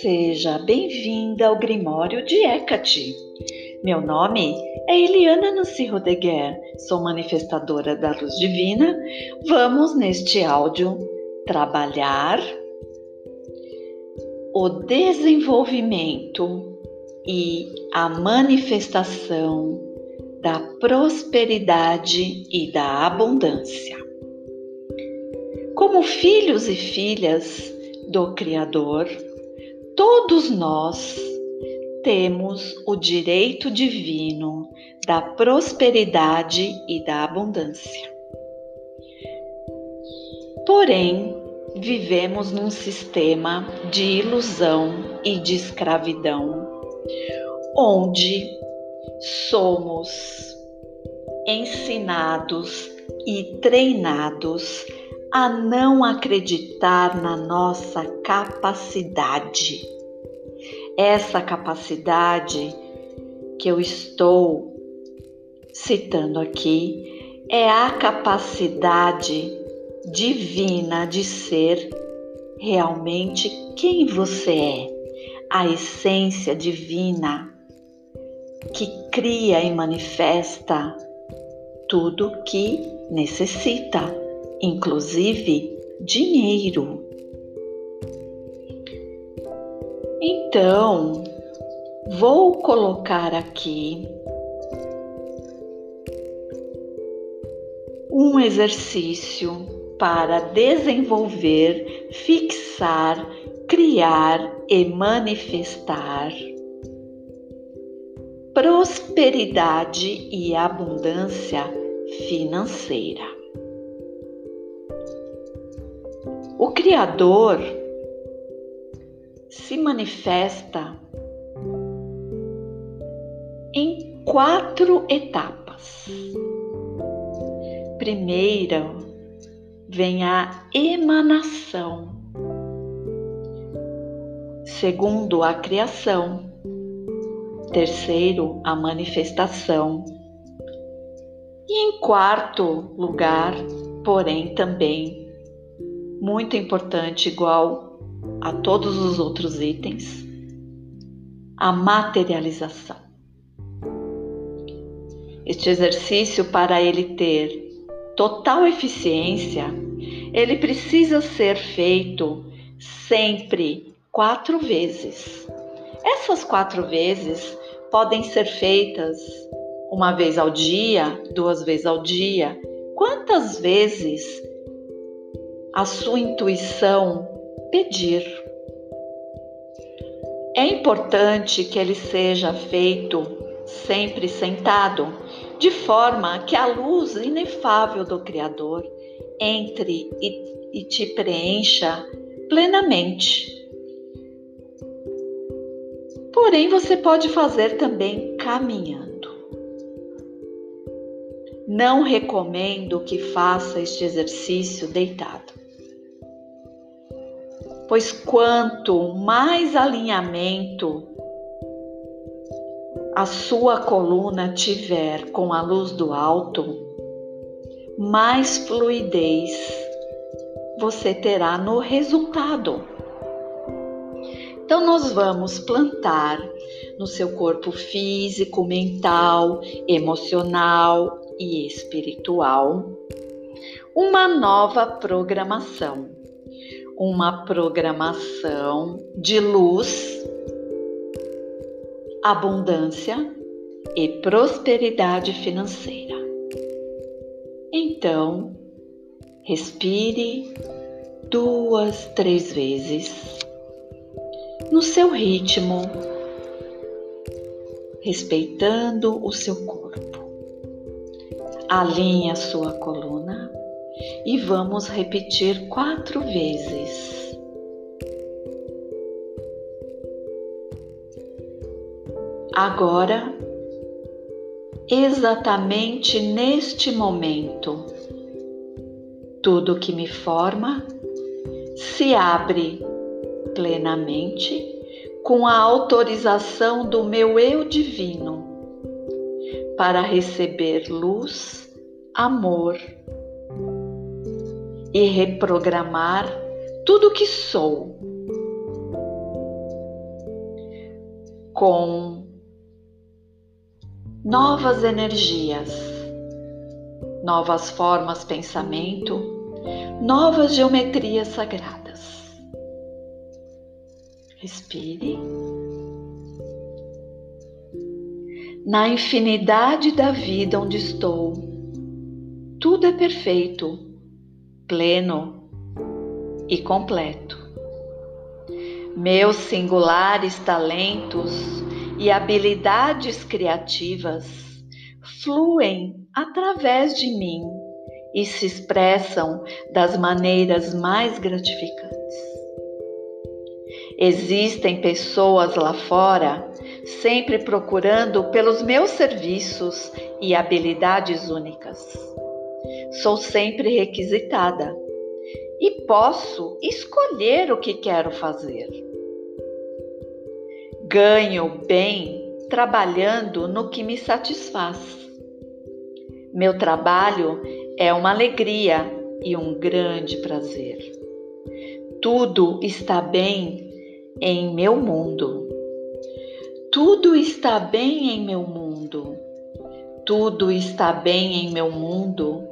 Seja bem-vinda ao Grimório de Hecate. Meu nome é Eliana Nancy Rodeguer, sou manifestadora da luz divina. Vamos neste áudio trabalhar o desenvolvimento e a manifestação da prosperidade e da abundância. Como filhos e filhas do Criador, Todos nós temos o direito divino da prosperidade e da abundância. Porém, vivemos num sistema de ilusão e de escravidão, onde somos ensinados e treinados a não acreditar na nossa capacidade. Essa capacidade que eu estou citando aqui é a capacidade divina de ser realmente quem você é, a essência divina que cria e manifesta tudo que necessita inclusive dinheiro. Então, vou colocar aqui um exercício para desenvolver, fixar, criar e manifestar prosperidade e abundância financeira. O Criador se manifesta em quatro etapas. Primeiro vem a emanação. Segundo, a criação. Terceiro, a manifestação. E em quarto lugar, porém também muito importante, igual a todos os outros itens, a materialização. Este exercício, para ele ter total eficiência, ele precisa ser feito sempre quatro vezes. Essas quatro vezes podem ser feitas uma vez ao dia, duas vezes ao dia. Quantas vezes a sua intuição pedir. É importante que ele seja feito sempre sentado, de forma que a luz inefável do Criador entre e, e te preencha plenamente. Porém, você pode fazer também caminhando. Não recomendo que faça este exercício deitado pois quanto mais alinhamento a sua coluna tiver com a luz do alto, mais fluidez você terá no resultado. Então, nós vamos plantar no seu corpo físico, mental, emocional e espiritual uma nova programação uma programação de luz, abundância e prosperidade financeira. Então, respire duas, três vezes no seu ritmo, respeitando o seu corpo. Alinhe a sua coluna e vamos repetir quatro vezes. Agora, exatamente neste momento, tudo que me forma se abre plenamente com a autorização do meu eu divino para receber luz, amor e reprogramar tudo que sou com novas energias, novas formas pensamento, novas geometrias sagradas. Respire. Na infinidade da vida onde estou, tudo é perfeito, pleno e completo. Meus singulares talentos e habilidades criativas fluem através de mim e se expressam das maneiras mais gratificantes. Existem pessoas lá fora sempre procurando pelos meus serviços e habilidades únicas. Sou sempre requisitada e posso escolher o que quero fazer. Ganho bem trabalhando no que me satisfaz. Meu trabalho é uma alegria e um grande prazer. Tudo está bem em meu mundo. Tudo está bem em meu mundo. Tudo está bem em meu mundo.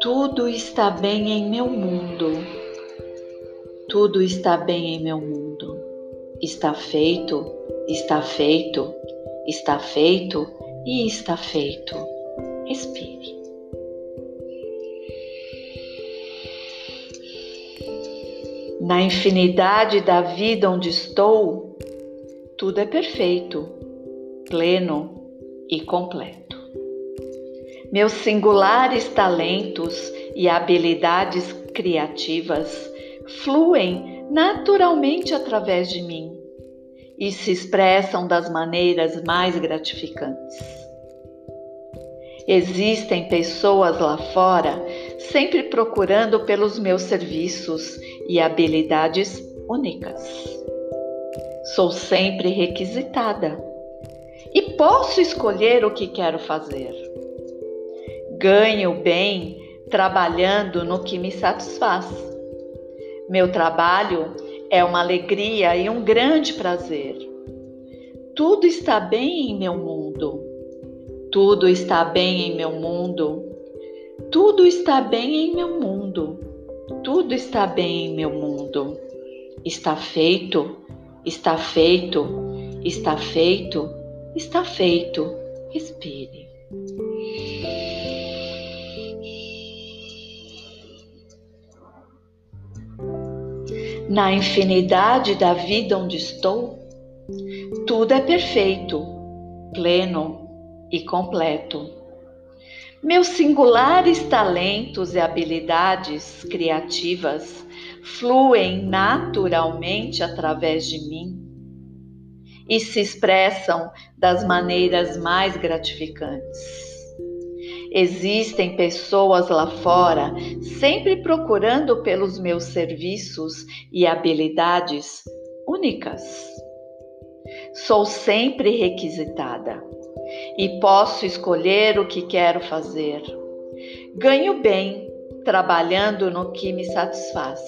Tudo está bem em meu mundo. Tudo está bem em meu mundo. Está feito, está feito, está feito e está feito. Respire. Na infinidade da vida onde estou, tudo é perfeito, pleno e completo. Meus singulares talentos e habilidades criativas fluem naturalmente através de mim e se expressam das maneiras mais gratificantes. Existem pessoas lá fora sempre procurando pelos meus serviços e habilidades únicas. Sou sempre requisitada e posso escolher o que quero fazer. Ganho bem trabalhando no que me satisfaz. Meu trabalho é uma alegria e um grande prazer. Tudo está bem em meu mundo. Tudo está bem em meu mundo. Tudo está bem em meu mundo. Tudo está bem em meu mundo. Está feito Está feito, está feito, está feito. Respire. Na infinidade da vida onde estou, tudo é perfeito, pleno e completo. Meus singulares talentos e habilidades criativas fluem naturalmente através de mim e se expressam das maneiras mais gratificantes. Existem pessoas lá fora sempre procurando pelos meus serviços e habilidades únicas. Sou sempre requisitada e posso escolher o que quero fazer. Ganho bem trabalhando no que me satisfaz.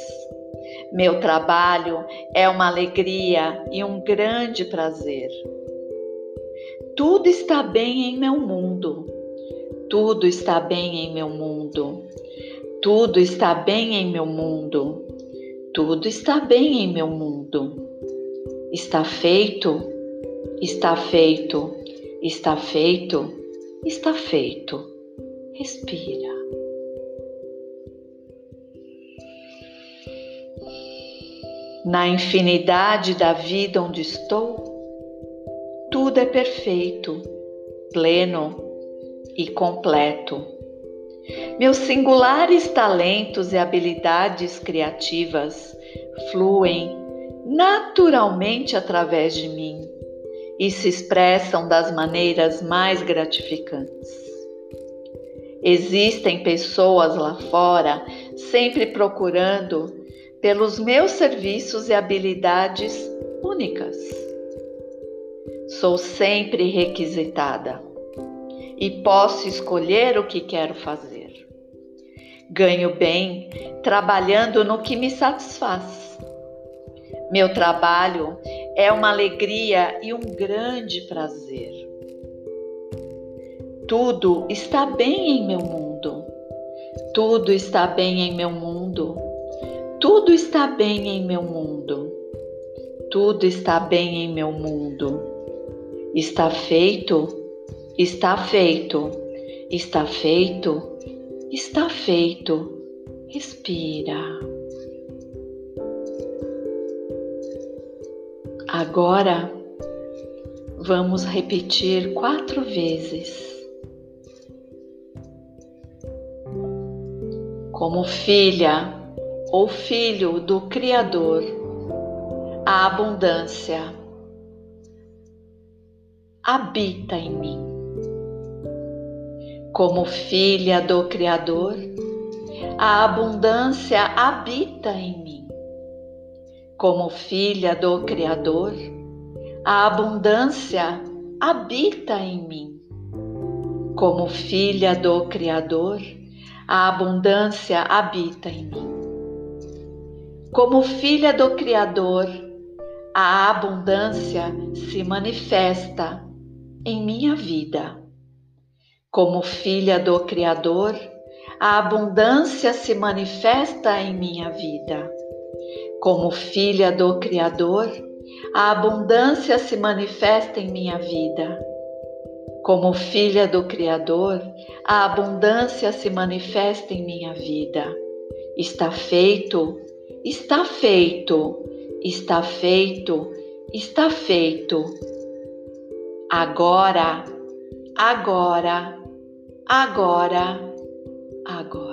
Meu trabalho é uma alegria e um grande prazer. Tudo está bem em meu mundo. Tudo está bem em meu mundo. Tudo está bem em meu mundo. Tudo está bem em meu mundo. Está feito, está feito, está feito, está feito. Respira. Na infinidade da vida onde estou, tudo é perfeito, pleno e completo. Meus singulares talentos e habilidades criativas fluem naturalmente através de mim e se expressam das maneiras mais gratificantes. Existem pessoas lá fora sempre procurando pelos meus serviços e habilidades únicas. Sou sempre requisitada e posso escolher o que quero fazer. Ganho bem trabalhando no que me satisfaz. Meu trabalho é uma alegria e um grande prazer. Tudo está bem em meu mundo. Tudo está bem em meu mundo. Tudo está bem em meu mundo. Tudo está bem em meu mundo. Está feito, está feito, está feito, está feito. Respira. Agora vamos repetir quatro vezes. Como filha ou filho do Criador, a abundância habita em mim. Como filha do Criador, a abundância habita em mim como filha do Criador, a abundância habita em mim. Como filha do Criador, a abundância habita em mim. Como filha do Criador, a abundância se manifesta em minha vida. Como filha do Criador, a abundância se manifesta em minha vida. Como filha do Criador, a abundância se manifesta em minha vida. Como filha do Criador, a abundância se manifesta em minha vida. Está feito, está feito, está feito, está feito. Agora, agora, agora, agora.